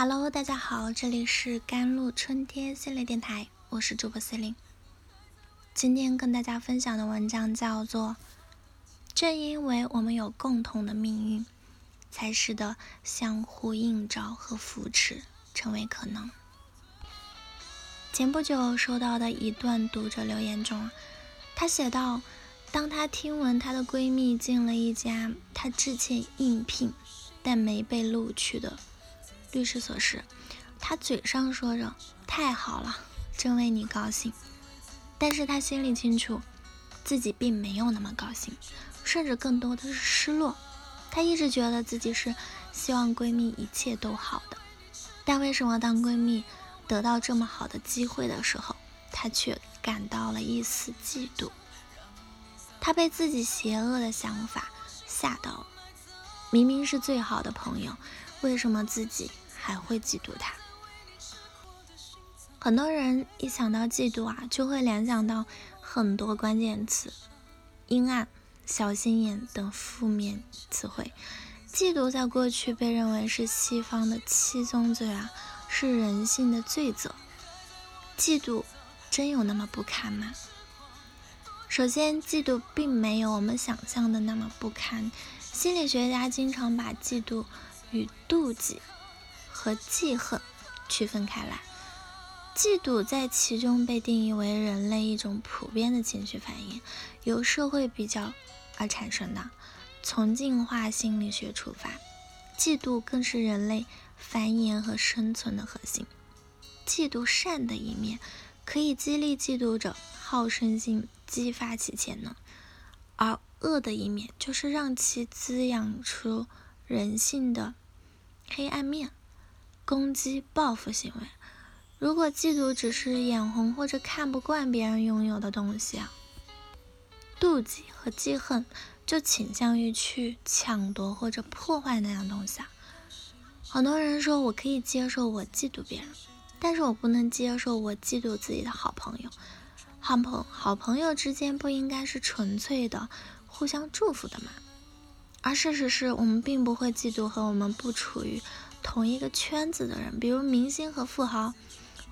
Hello，大家好，这里是甘露春天心理电台，我是主播 C 琳。今天跟大家分享的文章叫做《正因为我们有共同的命运，才使得相互映照和扶持成为可能》。前不久收到的一段读者留言中，她写道：“当她听闻她的闺蜜进了一家她之前应聘但没被录取的。”律师所示，他嘴上说着太好了，真为你高兴，但是他心里清楚，自己并没有那么高兴，甚至更多的是失落。她一直觉得自己是希望闺蜜一切都好的，但为什么当闺蜜得到这么好的机会的时候，她却感到了一丝嫉妒？她被自己邪恶的想法吓到了，明明是最好的朋友。为什么自己还会嫉妒他？很多人一想到嫉妒啊，就会联想到很多关键词：阴暗、小心眼等负面词汇。嫉妒在过去被认为是西方的七宗罪啊，是人性的罪责。嫉妒真有那么不堪吗？首先，嫉妒并没有我们想象的那么不堪。心理学家经常把嫉妒。与妒忌和记恨区分开来，嫉妒在其中被定义为人类一种普遍的情绪反应，由社会比较而产生的。从进化心理学出发，嫉妒更是人类繁衍和生存的核心。嫉妒善的一面，可以激励嫉妒者好胜心，激发其潜能；而恶的一面，就是让其滋养出。人性的黑暗面，攻击、报复行为。如果嫉妒只是眼红或者看不惯别人拥有的东西啊，妒忌和记恨就倾向于去抢夺或者破坏那样东西啊。很多人说我可以接受我嫉妒别人，但是我不能接受我嫉妒自己的好朋友。好朋好朋友之间不应该是纯粹的互相祝福的吗？而事实是我们并不会嫉妒和我们不处于同一个圈子的人，比如明星和富豪，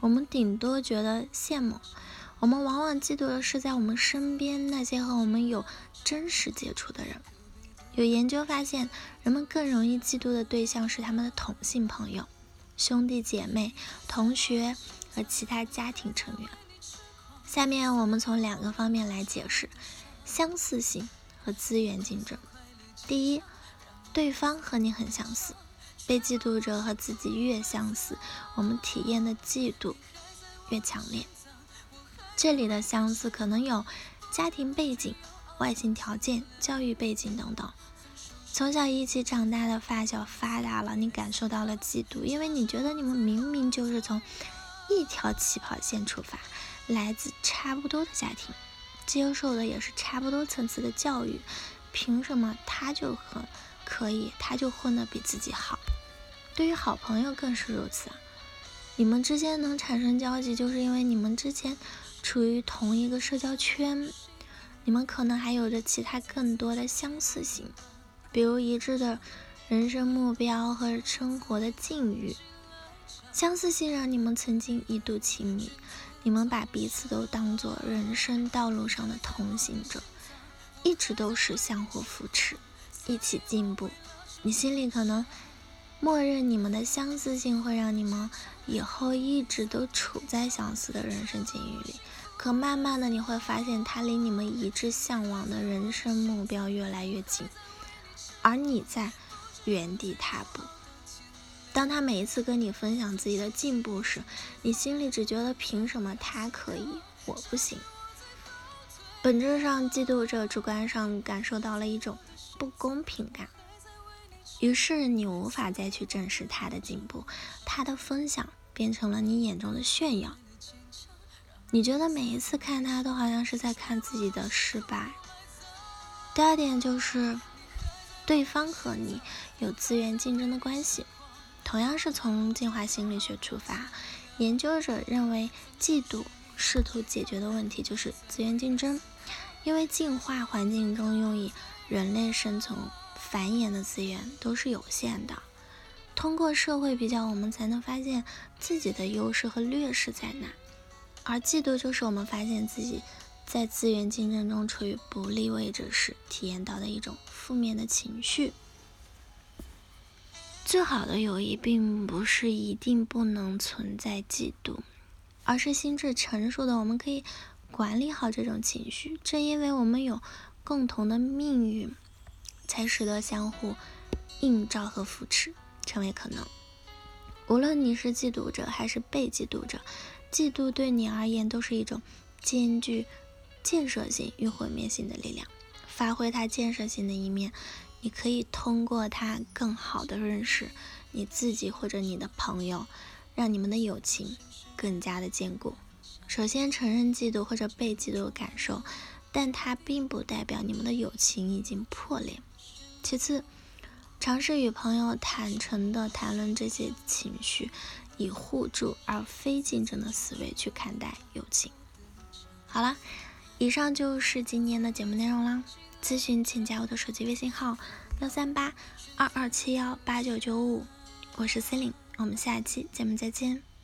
我们顶多觉得羡慕。我们往往嫉妒的是在我们身边那些和我们有真实接触的人。有研究发现，人们更容易嫉妒的对象是他们的同性朋友、兄弟姐妹、同学和其他家庭成员。下面我们从两个方面来解释相似性和资源竞争。第一，对方和你很相似，被嫉妒者和自己越相似，我们体验的嫉妒越强烈。这里的相似可能有家庭背景、外形条件、教育背景等等。从小一起长大的发小发达了，你感受到了嫉妒，因为你觉得你们明明就是从一条起跑线出发，来自差不多的家庭，接受的也是差不多层次的教育。凭什么他就很可以，他就混得比自己好？对于好朋友更是如此。你们之间能产生交集，就是因为你们之前处于同一个社交圈，你们可能还有着其他更多的相似性，比如一致的人生目标和生活的境遇。相似性让你们曾经一度亲密，你们把彼此都当做人生道路上的同行者。一直都是相互扶持，一起进步。你心里可能默认你们的相似性会让你们以后一直都处在相似的人生境遇里，可慢慢的你会发现，他离你们一致向往的人生目标越来越近，而你在原地踏步。当他每一次跟你分享自己的进步时，你心里只觉得凭什么他可以，我不行。本质上，嫉妒者主观上感受到了一种不公平感，于是你无法再去正视他的进步，他的分享变成了你眼中的炫耀。你觉得每一次看他都好像是在看自己的失败。第二点就是，对方和你有资源竞争的关系，同样是从进化心理学出发，研究者认为嫉妒。试图解决的问题就是资源竞争，因为进化环境中用以人类生存繁衍的资源都是有限的，通过社会比较，我们才能发现自己的优势和劣势在哪。而嫉妒就是我们发现自己在资源竞争中处于不利位置时体验到的一种负面的情绪。最好的友谊并不是一定不能存在嫉妒，而是心智成熟的我们可以管理好这种情绪。正因为我们有共同的命运，才使得相互映照和扶持成为可能。无论你是嫉妒者还是被嫉妒者。嫉妒对你而言都是一种兼具建设性与毁灭性的力量。发挥它建设性的一面，你可以通过它更好的认识你自己或者你的朋友，让你们的友情更加的坚固。首先，承认嫉妒或者被嫉妒的感受，但它并不代表你们的友情已经破裂。其次，尝试与朋友坦诚地谈论这些情绪。以互助而非竞争的思维去看待友情。好了，以上就是今天的节目内容啦。咨询请加我的手机微信号：幺三八二二七幺八九九五，我是 c e l i n e 我们下期节目再见。